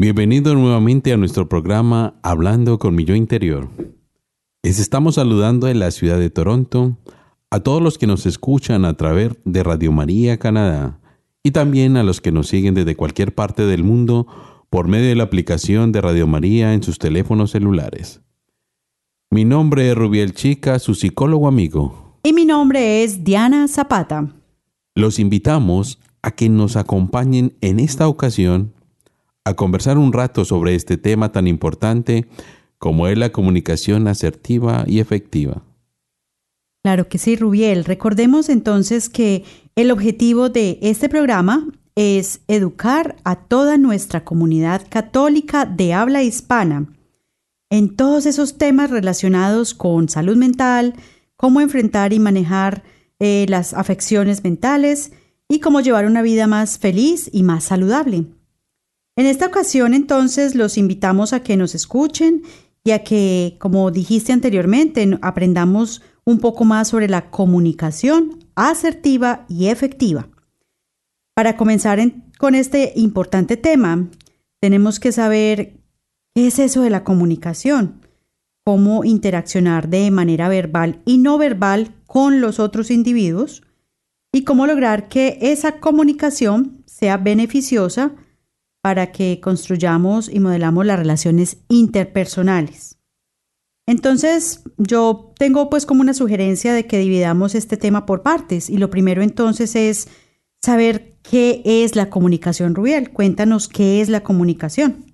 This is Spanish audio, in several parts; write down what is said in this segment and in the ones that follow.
Bienvenido nuevamente a nuestro programa Hablando con mi yo interior. Les estamos saludando en la ciudad de Toronto a todos los que nos escuchan a través de Radio María Canadá y también a los que nos siguen desde cualquier parte del mundo por medio de la aplicación de Radio María en sus teléfonos celulares. Mi nombre es Rubiel Chica, su psicólogo amigo. Y mi nombre es Diana Zapata. Los invitamos a que nos acompañen en esta ocasión a conversar un rato sobre este tema tan importante como es la comunicación asertiva y efectiva. Claro que sí, Rubiel. Recordemos entonces que el objetivo de este programa es educar a toda nuestra comunidad católica de habla hispana en todos esos temas relacionados con salud mental, cómo enfrentar y manejar eh, las afecciones mentales y cómo llevar una vida más feliz y más saludable. En esta ocasión, entonces, los invitamos a que nos escuchen y a que, como dijiste anteriormente, aprendamos un poco más sobre la comunicación asertiva y efectiva. Para comenzar en- con este importante tema, tenemos que saber qué es eso de la comunicación, cómo interaccionar de manera verbal y no verbal con los otros individuos y cómo lograr que esa comunicación sea beneficiosa para que construyamos y modelamos las relaciones interpersonales. Entonces, yo tengo pues como una sugerencia de que dividamos este tema por partes y lo primero entonces es saber qué es la comunicación, Rubiel. Cuéntanos qué es la comunicación.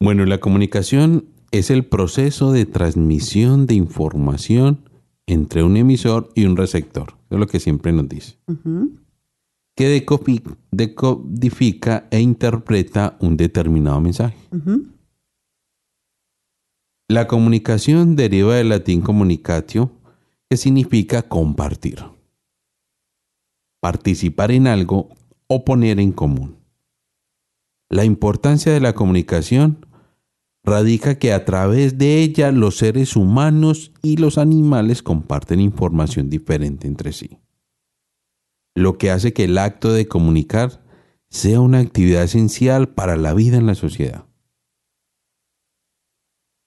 Bueno, la comunicación es el proceso de transmisión de información entre un emisor y un receptor. Es lo que siempre nos dice. Ujú. Que decodifica e interpreta un determinado mensaje. La comunicación deriva del latín comunicatio, que significa compartir. Participar en algo o poner en común. La importancia de la comunicación radica que a través de ella los seres humanos y los animales comparten información diferente entre sí. Lo que hace que el acto de comunicar sea una actividad esencial para la vida en la sociedad.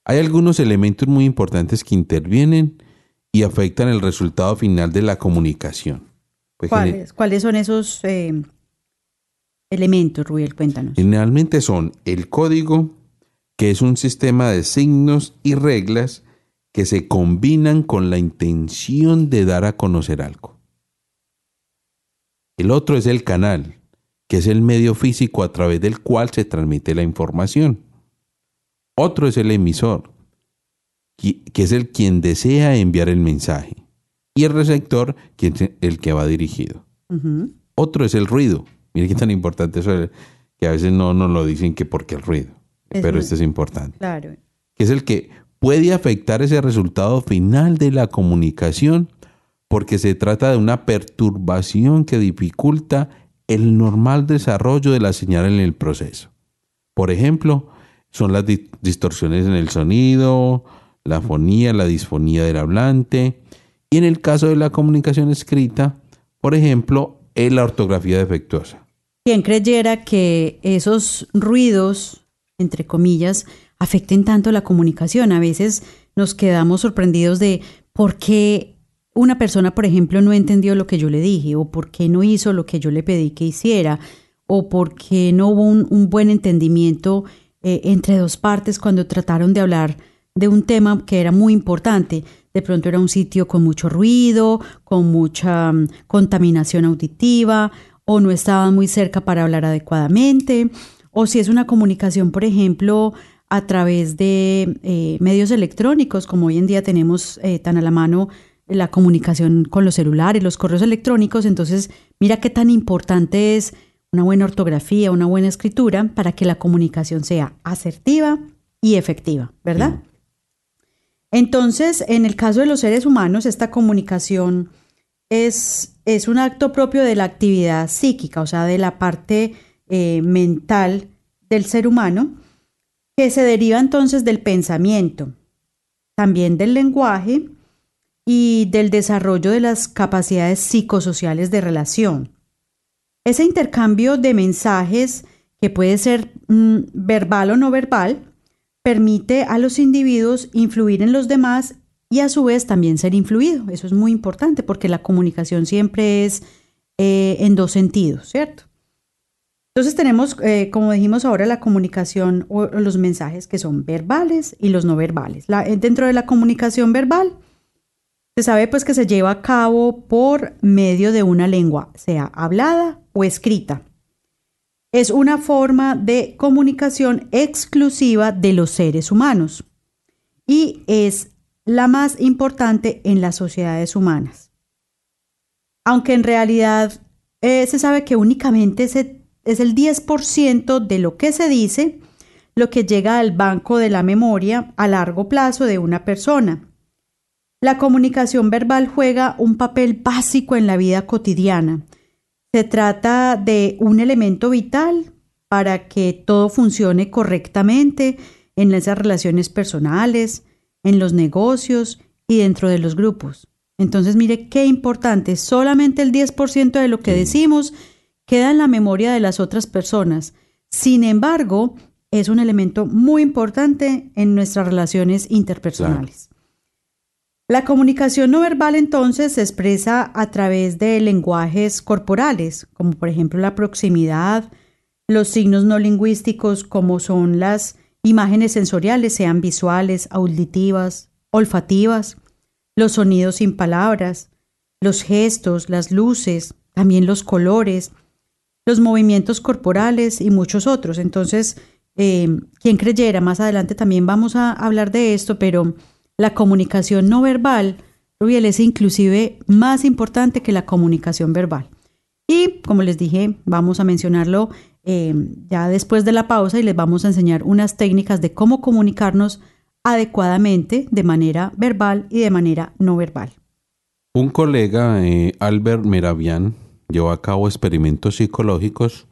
Hay algunos elementos muy importantes que intervienen y afectan el resultado final de la comunicación. Pues, ¿Cuáles, cuáles son esos eh, elementos, Rubiel? Cuéntanos. Generalmente son el código, que es un sistema de signos y reglas que se combinan con la intención de dar a conocer algo. El otro es el canal, que es el medio físico a través del cual se transmite la información. Otro es el emisor, que es el quien desea enviar el mensaje. Y el receptor, que es el que va dirigido. Otro es el ruido. Mire qué tan importante eso, es, que a veces no nos lo dicen que porque el ruido. Es pero este es importante. Claro. Que es el que puede afectar ese resultado final de la comunicación porque se trata de una perturbación que dificulta el normal desarrollo de la señal en el proceso. Por ejemplo, son las di- distorsiones en el sonido, la fonía, la disfonía del hablante, y en el caso de la comunicación escrita, por ejemplo, es la ortografía defectuosa. ¿Quién creyera que esos ruidos, entre comillas, afecten tanto la comunicación? A veces nos quedamos sorprendidos de por qué una persona, por ejemplo, no entendió lo que yo le dije, o por qué no hizo lo que yo le pedí que hiciera, o por qué no hubo un, buen entendimiento eh, entre dos partes cuando trataron de hablar de un tema que era muy importante. De pronto era un sitio con mucho ruido, con mucha mm, contaminación auditiva, o no estaban muy cerca para hablar adecuadamente, o si es una comunicación, por ejemplo, a través de eh, medios electrónicos, como hoy en día tenemos eh, tan a la mano la comunicación con los celulares, los correos electrónicos, entonces mira qué tan importante es una buena ortografía, una buena escritura para que la comunicación sea asertiva y efectiva, ¿verdad? Entonces, en el caso de los seres humanos, esta comunicación es, es un acto propio de la actividad psíquica, o sea, de la parte eh, mental del ser humano, que se deriva entonces del pensamiento, también del lenguaje y del desarrollo de las capacidades psicosociales de relación. Ese intercambio de mensajes, que puede ser mm, verbal o no verbal, permite a los individuos influir en los demás y a su vez también ser influido. Eso es muy importante porque la comunicación siempre es eh, en dos sentidos, ¿cierto? Entonces tenemos, eh, como dijimos ahora, la comunicación o los mensajes que son verbales y los no verbales. Eh, dentro de la comunicación verbal, se sabe pues que se lleva a cabo por medio de una lengua, sea hablada o escrita. Es una forma de comunicación exclusiva de los seres humanos y es la más importante en las sociedades humanas. Aunque en realidad eh, se sabe que únicamente es el 10% de lo que se dice lo que llega al banco de la memoria a largo plazo de una persona. La comunicación verbal juega un papel básico en la vida cotidiana. Se trata de un elemento vital para que todo funcione correctamente en esas relaciones personales, en los negocios y dentro de los grupos. Entonces, mire qué importante, solamente el 10% de lo que decimos queda en la memoria de las otras personas. Sin embargo, es un elemento muy importante en nuestras relaciones interpersonales. La comunicación no verbal entonces se expresa a través de lenguajes corporales, como por ejemplo la proximidad, los signos no lingüísticos como son las imágenes sensoriales, sean visuales, auditivas, olfativas, los sonidos sin palabras, los gestos, las luces, también los colores, los movimientos corporales y muchos otros. Entonces, eh, quien creyera, más adelante también vamos a hablar de esto, pero la comunicación no verbal, Rubiel, es inclusive más importante que la comunicación verbal. Y como les dije, vamos a mencionarlo Em, ya después de la pausa y les vamos a enseñar unas técnicas de cómo comunicarnos adecuadamente de manera verbal y de manera no verbal. Un colega, eh, Albert Meravian, llevó a cabo experimentos psicológicos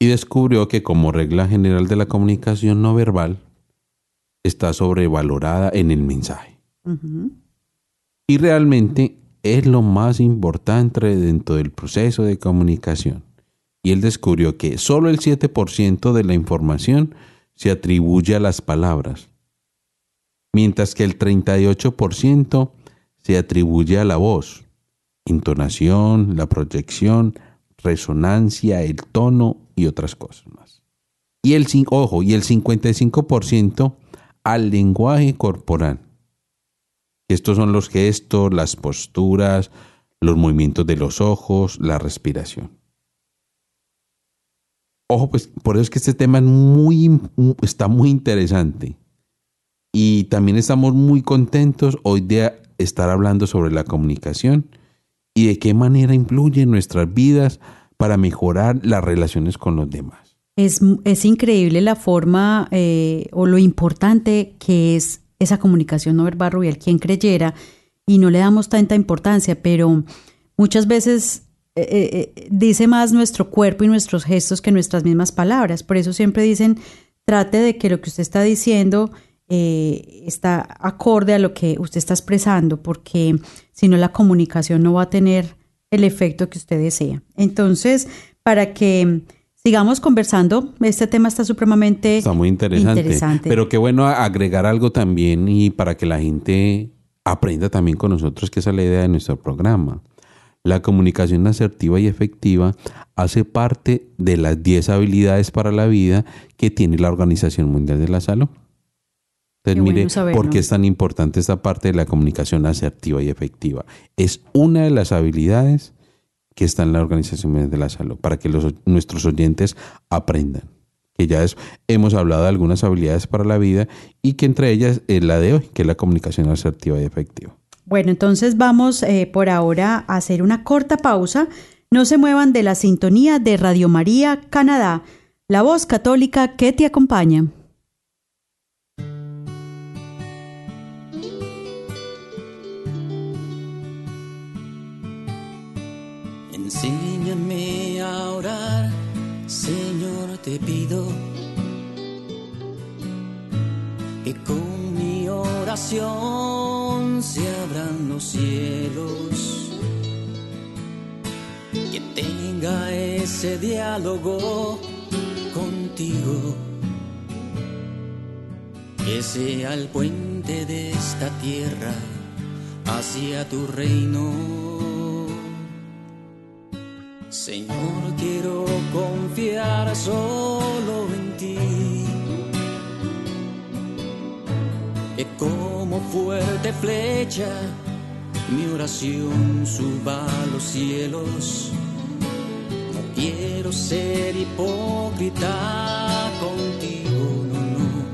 y descubrió que como regla general de la comunicación no verbal está sobrevalorada en el mensaje. Y realmente es lo más importante dentro del proceso de comunicación y él descubrió que solo el 7% de la información se atribuye a las palabras, mientras que el 38% se atribuye a la voz, intonación, la proyección, resonancia, el tono y otras cosas más. Y el, ojo, y el 55% al lenguaje corporal. Estos son los gestos, las posturas, los movimientos de los ojos, la respiración. Ojo, pues por eso es que este tema es muy, está muy interesante. Y también estamos muy contentos hoy de estar hablando sobre la comunicación y de qué manera influye en nuestras vidas para mejorar las relaciones con los demás. Es, es increíble la forma eh, o lo importante que es esa comunicación no verbal, Rubiel, quien creyera, y no le damos tanta importancia, pero muchas veces eh, eh, eh, dice más nuestro cuerpo y nuestros gestos que nuestras mismas palabras. Por eso siempre dicen, trate de que lo que usted está diciendo está acorde a lo que usted está expresando, porque si no la comunicación no va a tener el efecto que usted desea. Entonces, para que sigamos conversando, este tema está supremamente está muy interesante, interesante. Pero qué bueno agregar algo también y para que la gente aprenda también con nosotros, que esa es la idea de nuestro programa La comunicación asertiva y efectiva hace parte de las 10 habilidades para la vida que tiene la Organización Mundial de la Salud. Entonces, bueno mire, saberlo. ¿por qué es tan importante esta parte de la comunicación asertiva y efectiva? Es una de las habilidades que está en la Organización Mundial de la Salud, para que nuestros oyentes aprendan. Que ya hemos hablado de algunas habilidades para la vida y que entre ellas es la de hoy, que es la comunicación asertiva y efectiva. Bueno, entonces vamos eh, por ahora a hacer una corta pausa. No se muevan de la sintonía de Radio María Canadá, la voz católica que te acompaña. Te pido que con mi oración se abran los cielos, que tenga ese diálogo contigo, que sea el puente de esta tierra hacia tu reino. Señor, quiero confiar solo en ti. Que como fuerte flecha mi oración suba a los cielos. No quiero ser hipócrita contigo, no, no.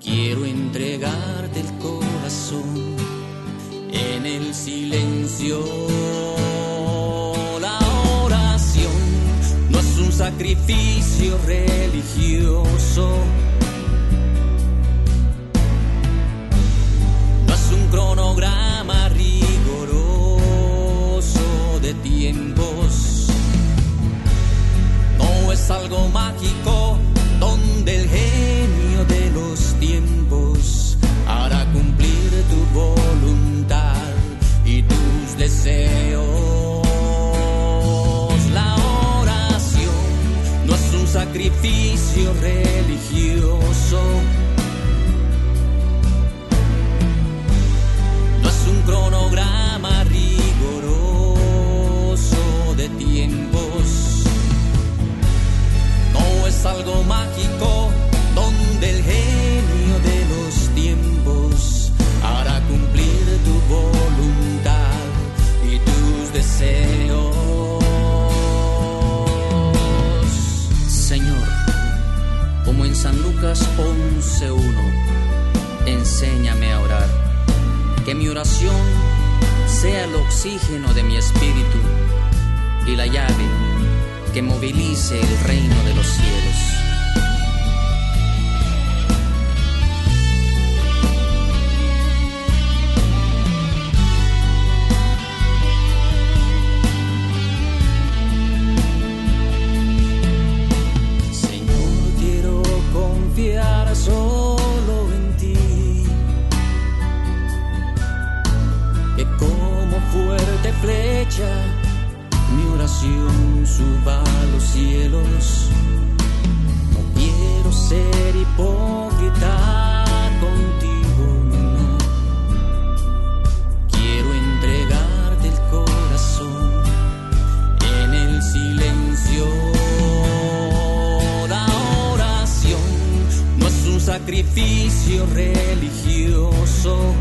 Quiero entregarte el corazón en el silencio. Sacrificio religioso. No es un cronograma riguroso de tiempos. No es algo mágico donde el genio de los tiempos hará cumplir tu voluntad y tus deseos. Sacrificio religioso. Mi oración suba a los cielos. No quiero ser hipócrita contigo, no. Quiero entregarte el corazón en el silencio. La oración no es un sacrificio religioso.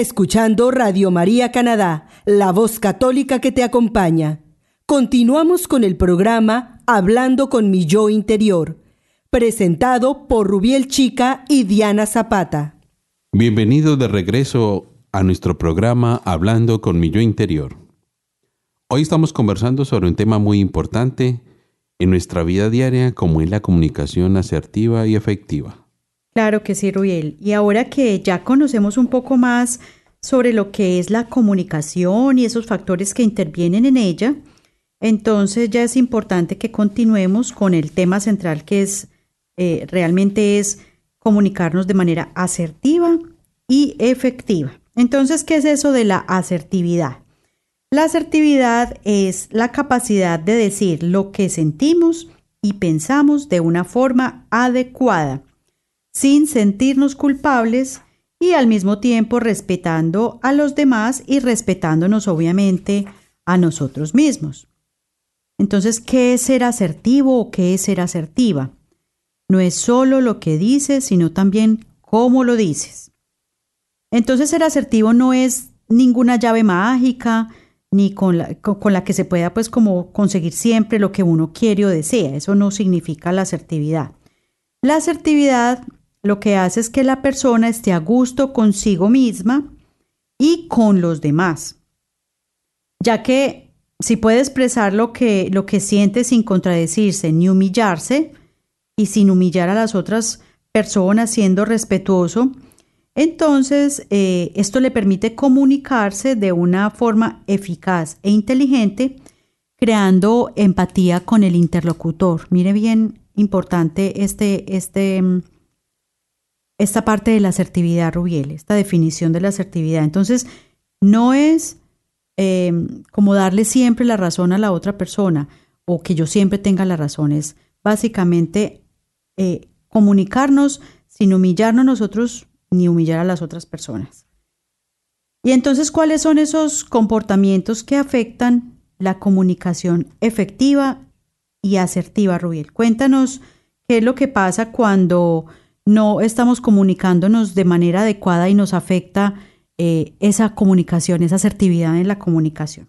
Escuchando Radio María Canadá, la voz católica que te acompaña. Continuamos con el programa Hablando con mi yo interior, presentado por Rubiel Chica y Diana Zapata. Bienvenido de regreso a nuestro programa Hablando con mi yo interior. Hoy estamos conversando sobre un tema muy importante en nuestra vida diaria como es la comunicación asertiva y efectiva. Claro que sí, Rubiel. Y ahora que ya conocemos un poco más sobre lo que es la comunicación y esos factores que intervienen en ella, entonces ya es importante que continuemos con el tema central que es eh, realmente es comunicarnos de manera asertiva y efectiva. Entonces, ¿qué es eso de la asertividad? La asertividad es la capacidad de decir lo que sentimos y pensamos de una forma adecuada sin sentirnos culpables y al mismo tiempo respetando a los demás y respetándonos obviamente a nosotros mismos. Entonces, ¿qué es ser asertivo o qué es ser asertiva? No es solo lo que dices, sino también cómo lo dices. Entonces, ser asertivo no es ninguna llave mágica, ni con la, con la que se pueda pues como conseguir siempre lo que uno quiere o desea. Eso no significa la asertividad. La asertividad lo que hace es que la persona esté a gusto consigo misma y con los demás. Ya que si puede expresar lo que, lo que siente sin contradecirse ni humillarse y sin humillar a las otras personas siendo respetuoso, entonces eh, esto le permite comunicarse de una forma eficaz e inteligente, creando empatía con el interlocutor. Mire bien importante este, este esta parte de la asertividad, Rubiel, esta definición de la asertividad. Entonces, no es eh, como darle siempre la razón a la otra persona o que yo siempre tenga la razón, es básicamente eh, comunicarnos sin humillarnos nosotros ni humillar a las otras personas. Y entonces, ¿cuáles son esos comportamientos que afectan la comunicación efectiva y asertiva, Rubiel? Cuéntanos qué es lo que pasa cuando no estamos comunicándonos de manera adecuada y nos afecta eh, esa comunicación, esa asertividad en la comunicación.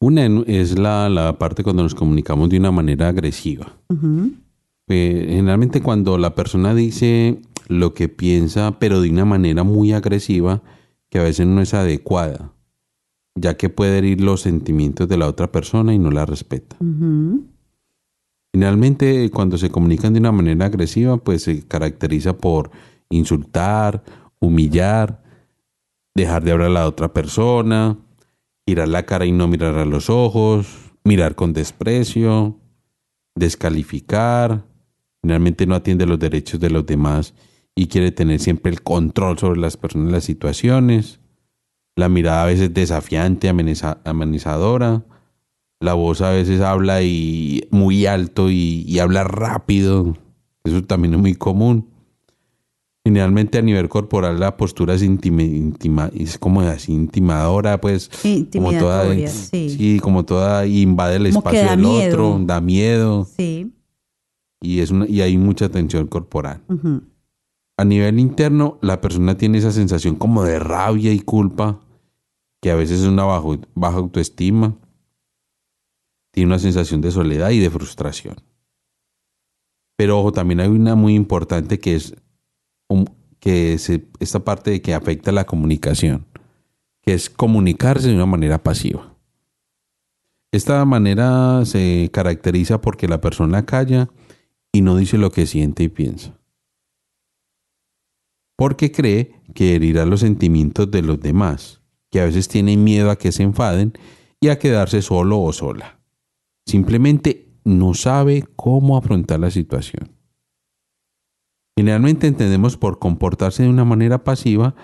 Una es la, parte cuando nos comunicamos de una manera agresiva. Eh, generalmente cuando la persona dice lo que piensa, pero de una manera muy agresiva, que a veces no es adecuada, ya que puede herir los sentimientos de la otra persona y no la respeta. Finalmente, cuando se comunican de una manera agresiva, pues se caracteriza por insultar, humillar, dejar de hablar a la otra persona, girar la cara y no mirar a los ojos, mirar con desprecio, descalificar, finalmente no atiende los derechos de los demás y quiere tener siempre el control sobre las personas y las situaciones, la mirada a veces desafiante, amenazadora, la voz a veces habla y muy alto y, habla rápido. Eso también es muy común. Generalmente a nivel corporal la postura es intima, es como así intimadora, pues como toda, sí. como toda invade el espacio del otro, da miedo. Sí. Y es una, y hay mucha tensión corporal. A nivel interno, la persona tiene esa sensación como de rabia y culpa, que a veces es una baja autoestima tiene una sensación de soledad y de frustración. Pero ojo, también hay una muy importante que es que esta parte de que afecta la comunicación, que es comunicarse de una manera pasiva. Esta manera se caracteriza porque la persona calla y no dice lo que siente y piensa. Porque cree que herirá los sentimientos de los demás, que a veces tienen miedo a que se enfaden y a quedarse solo o sola. Simplemente no sabe cómo afrontar la situación. Generalmente entendemos por comportarse de una manera pasiva,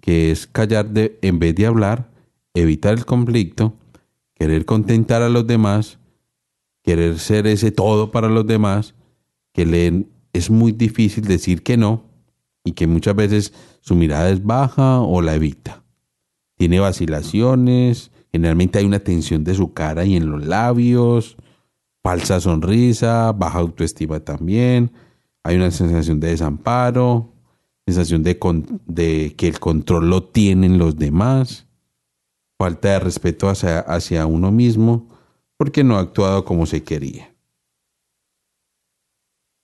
que es callar de, en vez de hablar, evitar el conflicto, querer contentar a los demás, querer ser ese todo para los demás, que le es muy difícil decir que no y que muchas veces su mirada es baja o la evita. Tiene vacilaciones, Generalmente hay una tensión de su cara y en los labios, falsa sonrisa, baja autoestima también, hay una sensación de desamparo, sensación de, que el control lo tienen los demás, falta de respeto hacia, hacia uno mismo, porque no ha actuado como se quería.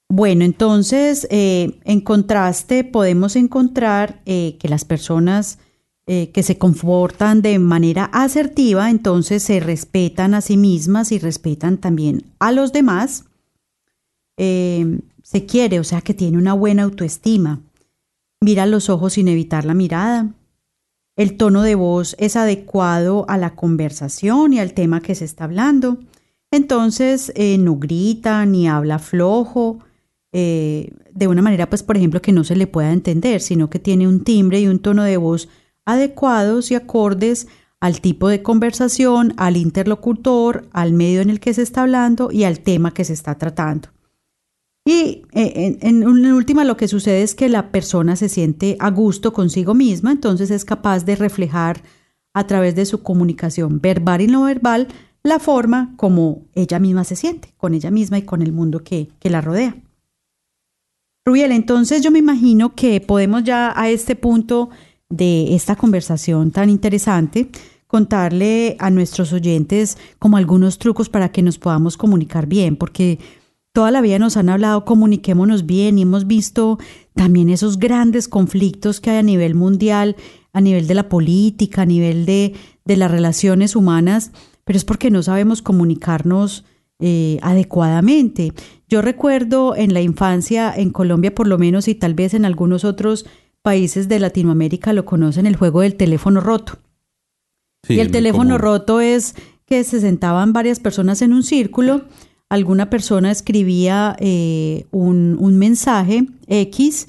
Bueno, entonces, eh, en contraste, podemos encontrar eh, que las personas eh, que se comportan de manera asertiva, entonces se respetan a sí mismas y respetan también a los demás. se quiere, o sea, que tiene una buena autoestima. Mira los ojos sin evitar la mirada. El tono de voz es adecuado a la conversación y al tema que se está hablando. Entonces, no grita ni habla flojo eh, de una manera, pues, por ejemplo, que no se le pueda entender, sino que tiene un timbre y un tono de voz adecuados y acordes al tipo de conversación, al interlocutor, al medio en el que se está hablando y al tema que se está tratando. Y eh, en, última lo que sucede es que la persona se siente a gusto consigo misma, entonces es capaz de reflejar a través de su comunicación verbal y no verbal la forma como ella misma se siente, con ella misma y con el mundo que la rodea. Rubiel, entonces yo me imagino que podemos ya a este punto de esta conversación tan interesante contarle a nuestros oyentes como algunos trucos para que nos podamos comunicar bien, porque toda la vida nos han hablado comuniquémonos bien y hemos visto también esos grandes conflictos que hay a nivel mundial, a nivel de la política, a nivel de, de las relaciones humanas, pero es porque no sabemos comunicarnos eh, adecuadamente. Yo recuerdo en la infancia, en Colombia por lo menos, y tal vez en algunos otros países de Latinoamérica lo conocen, el juego del teléfono roto. y el teléfono roto es que se sentaban varias personas en un círculo, alguna persona escribía eh, un, un mensaje X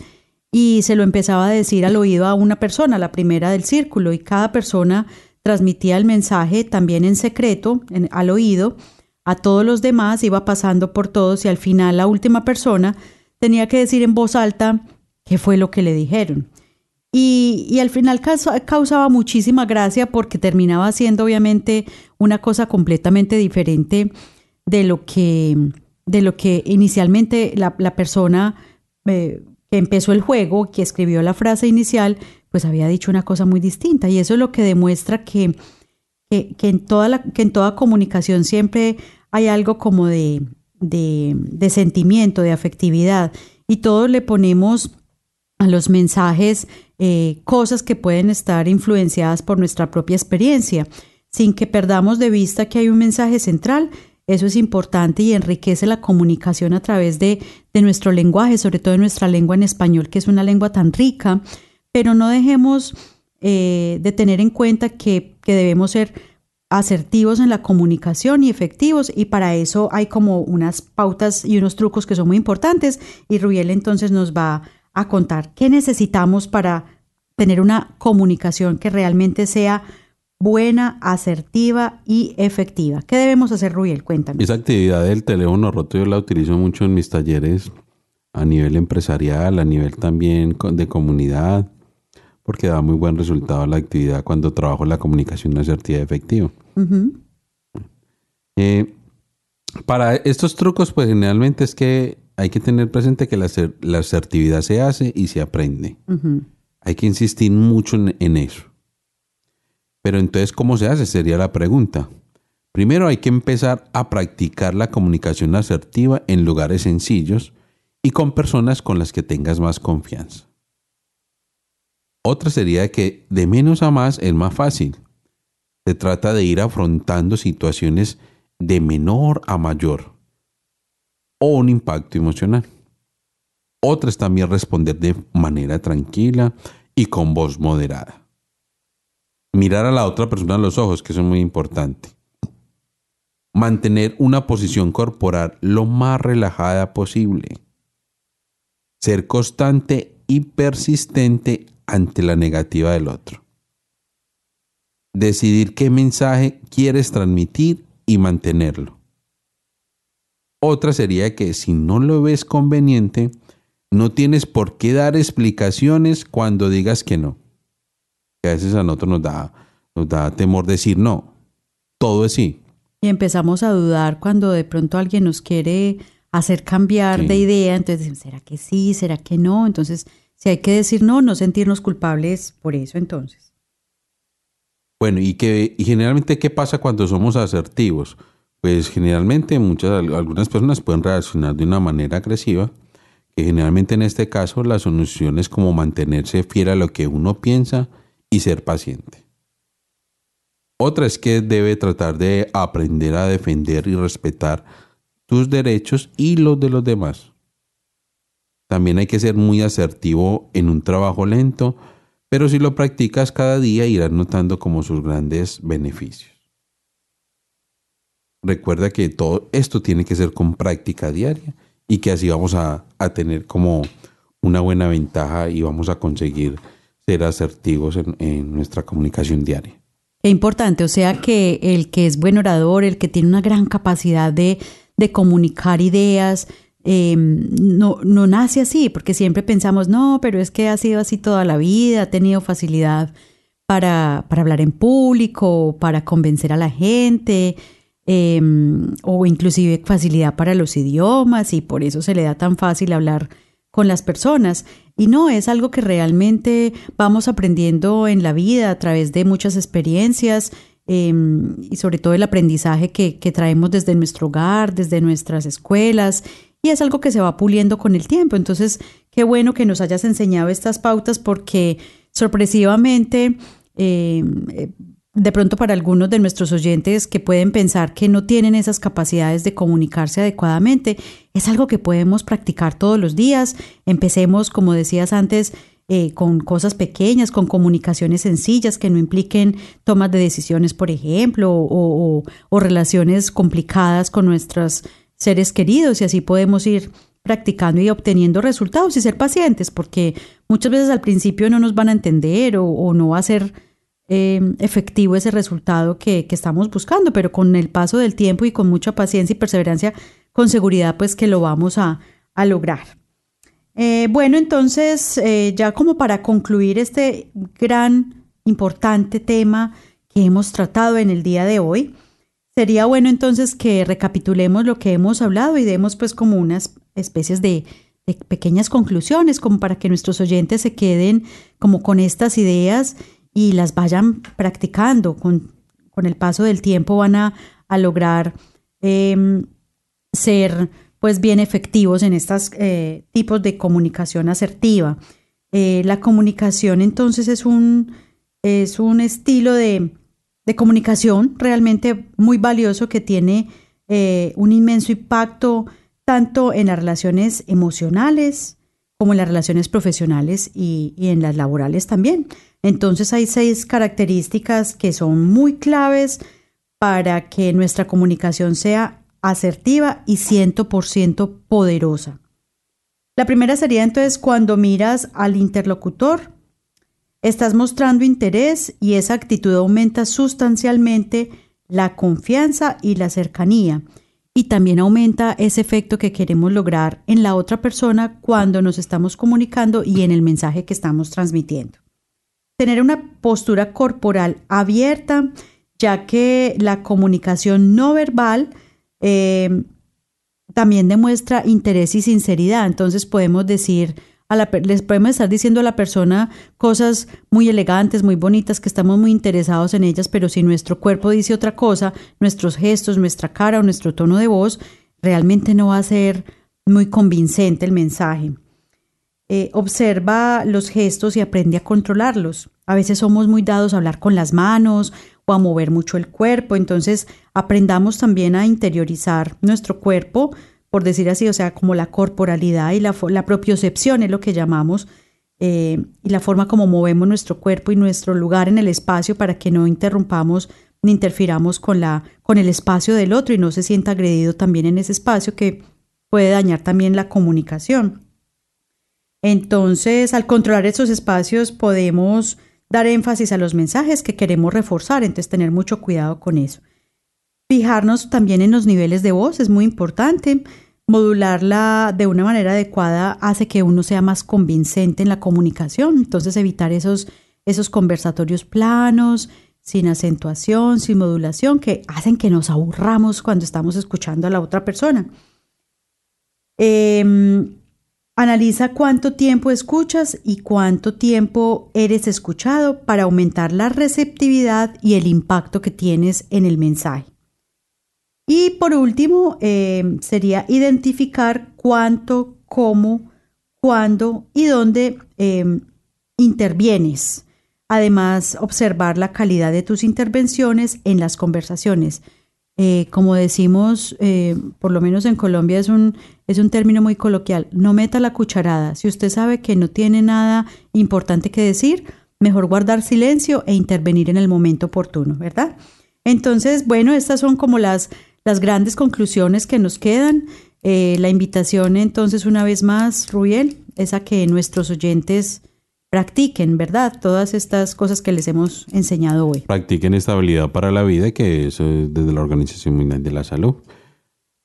y se lo empezaba a decir al oído a una persona, la primera del círculo, y cada persona transmitía el mensaje también en secreto en, al oído a todos los demás, iba pasando por todos y al final la última persona tenía que decir en voz alta qué fue lo que le dijeron. Y, al final causaba muchísima gracia porque terminaba siendo obviamente una cosa completamente diferente de lo que, de lo que inicialmente la, persona eh, que empezó el juego, que escribió la frase inicial, pues había dicho una cosa muy distinta. Y eso es lo que demuestra que que, en toda la, que en toda comunicación siempre hay algo como de, de, sentimiento, de afectividad, y todos le ponemos los mensajes eh, cosas que pueden estar influenciadas por nuestra propia experiencia, sin que perdamos de vista que hay un mensaje central. Eso es importante y enriquece la comunicación a través de, de nuestro lenguaje, sobre todo de nuestra lengua en español, que es una lengua tan rica, pero no dejemos eh, de tener en cuenta que, debemos ser asertivos en la comunicación y efectivos y para eso hay como unas pautas y unos trucos que son muy importantes y Rubiel entonces nos va a contar qué necesitamos para tener una comunicación que realmente sea buena, asertiva y efectiva. ¿Qué debemos hacer, Rubiel? Cuéntame. Esa actividad del teléfono roto yo la utilizo mucho en mis talleres a nivel empresarial, a nivel también de comunidad porque da muy buen resultado la actividad cuando trabajo la comunicación asertiva y efectiva. Eh, para estos trucos, pues generalmente es que hay que tener presente que la, asertividad se hace y se aprende. Hay que insistir mucho en, eso. Pero entonces, ¿cómo se hace? Sería la pregunta. Primero hay que empezar a practicar la comunicación asertiva en lugares sencillos y con personas con las que tengas más confianza. Otra sería que de menos a más es más fácil. Se trata de ir afrontando situaciones de menor a mayor o un impacto emocional. Otra es también responder de manera tranquila y con voz moderada. Mirar a la otra persona a los ojos, que eso es muy importante. Mantener una posición corporal lo más relajada posible. Ser constante y persistente ante la negativa del otro. Decidir qué mensaje quieres transmitir y mantenerlo. Otra sería que si no lo ves conveniente, no tienes por qué dar explicaciones cuando digas que no. a veces a nosotros nos da, nos da temor decir no. Todo es sí. Y empezamos a dudar cuando de pronto alguien nos quiere hacer cambiar de idea, entonces, ¿será que sí? ¿Será que no? Entonces Si hay que decir no, no sentirnos culpables por eso entonces. Bueno, y que y generalmente qué pasa cuando somos asertivos? Pues generalmente muchas algunas personas pueden reaccionar de una manera agresiva, que generalmente en este caso la solución es como mantenerse fiel a lo que uno piensa y ser paciente. Otra es que debe tratar de aprender a defender y respetar tus derechos y los de los demás. También hay que ser muy asertivo en un trabajo lento, pero si lo practicas cada día irás notando como sus grandes beneficios. Recuerda que todo esto tiene que ser con práctica diaria y que así vamos a, tener como una buena ventaja y vamos a conseguir ser asertivos en, nuestra comunicación diaria. Qué importante, o sea que el que es buen orador, el que tiene una gran capacidad de, de comunicar ideas, em, no, no nace así, porque siempre pensamos, no, pero es que ha sido así toda la vida, ha tenido facilidad para, para hablar en público, para convencer a la gente, em, o inclusive facilidad para los idiomas, y por eso se le da tan fácil hablar con las personas. Y no, es algo que realmente vamos aprendiendo en la vida a través de muchas experiencias em, y sobre todo el aprendizaje que, que traemos desde nuestro hogar, desde nuestras escuelas. Y es algo que se va puliendo con el tiempo. Entonces, qué bueno que nos hayas enseñado estas pautas porque sorpresivamente em, de pronto para algunos de nuestros oyentes que pueden pensar que no tienen esas capacidades de comunicarse adecuadamente, es algo que podemos practicar todos los días. Empecemos, como decías antes, eh, con cosas pequeñas, con comunicaciones sencillas que no impliquen tomas de decisiones, por ejemplo, o, o relaciones complicadas con nuestros seres queridos y así podemos ir practicando y obteniendo resultados y ser pacientes, porque muchas veces al principio no nos van a entender o, o no va a ser Em, efectivo ese resultado que, estamos buscando, pero con el paso del tiempo y con mucha paciencia y perseverancia, con seguridad, pues que lo vamos a, lograr. Eh, bueno, entonces, eh, ya como para concluir este gran, importante tema que hemos tratado en el día de hoy, sería bueno entonces que recapitulemos lo que hemos hablado y demos pues como unas especies de, de pequeñas conclusiones, como para que nuestros oyentes se queden como con estas ideas y las vayan practicando con, el paso del tiempo van a, lograr em, ser pues bien efectivos en estos eh, tipos de comunicación asertiva. Eh, la comunicación entonces es un, es un estilo de, comunicación realmente muy valioso que tiene eh, un inmenso impacto tanto en las relaciones emocionales como en las relaciones profesionales y en las laborales también. Entonces hay seis características que son muy claves para que nuestra comunicación sea asertiva y 100% poderosa. La primera sería entonces cuando miras al interlocutor, estás mostrando interés y esa actitud aumenta sustancialmente la confianza y la cercanía y también aumenta ese efecto que queremos lograr en la otra persona cuando nos estamos comunicando y en el mensaje que estamos transmitiendo tener una postura corporal abierta, ya que la comunicación no verbal eh, también demuestra interés y sinceridad. Entonces podemos decir, les podemos estar diciendo a la persona cosas muy elegantes, muy bonitas, que estamos muy interesados en ellas, pero si nuestro cuerpo dice otra cosa, nuestros gestos, nuestra cara o nuestro tono de voz, realmente no va a ser muy convincente el mensaje. Eh, observa los gestos y aprende a controlarlos. A veces somos muy dados a hablar con las manos o a mover mucho el cuerpo, entonces aprendamos también a interiorizar nuestro cuerpo, por decir así, o sea, como la corporalidad y la, propiocepción es lo que llamamos, eh, y la forma como movemos nuestro cuerpo y nuestro lugar en el espacio para que no interrumpamos ni interfiramos con, la, con el espacio del otro y no se sienta agredido también en ese espacio que puede dañar también la comunicación. Entonces, al controlar esos espacios podemos dar énfasis a los mensajes que queremos reforzar, entonces tener mucho cuidado con eso. Fijarnos también en los niveles de voz es muy importante. Modularla de una manera adecuada hace que uno sea más convincente en la comunicación, entonces evitar esos, esos conversatorios planos, sin acentuación, sin modulación, que hacen que nos aburramos cuando estamos escuchando a la otra persona. Eh, Analiza cuánto tiempo escuchas y cuánto tiempo eres escuchado para aumentar la receptividad y el impacto que tienes en el mensaje. Y por último, eh, sería identificar cuánto, cómo, cuándo y dónde eh, intervienes. Además, observar la calidad de tus intervenciones en las conversaciones. Eh, como decimos, eh, por lo menos en Colombia es un, es un término muy coloquial, no meta la cucharada. Si usted sabe que no tiene nada importante que decir, mejor guardar silencio e intervenir en el momento oportuno, ¿verdad? Entonces, bueno, estas son como las, las grandes conclusiones que nos quedan. Eh, la invitación entonces una vez más, Rubiel, es a que nuestros oyentes practiquen, ¿verdad? Todas estas cosas que les hemos enseñado hoy. Practiquen estabilidad para la vida, que eso es desde la Organización Mundial de la Salud.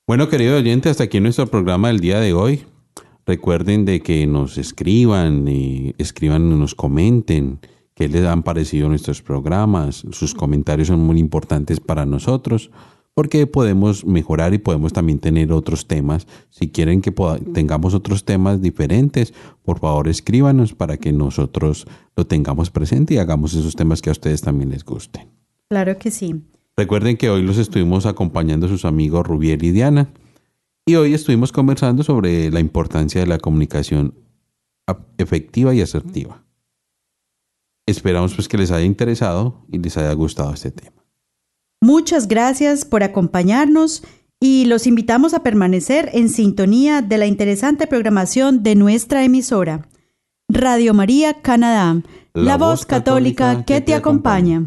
Bueno, querido oyente, hasta aquí nuestro programa del día de hoy. Recuerden de que nos escriban, y escriban, nos comenten qué les han parecido nuestros programas. Sus comentarios son muy importantes para nosotros porque podemos mejorar y podemos también tener otros temas. Si quieren que tengamos otros temas diferentes, por favor escríbanos para que nosotros lo tengamos presente y hagamos esos temas que a ustedes también les gusten. Claro que sí. Recuerden que hoy los estuvimos acompañando sus amigos Rubiel y Diana y hoy estuvimos conversando sobre la importancia de la comunicación efectiva y asertiva. Esperamos pues que les haya interesado y les haya gustado este tema. Muchas gracias por acompañarnos y los invitamos a permanecer en sintonía de la interesante programación de nuestra emisora. Radio María Canadá, la, voz católica, que, te acompaña.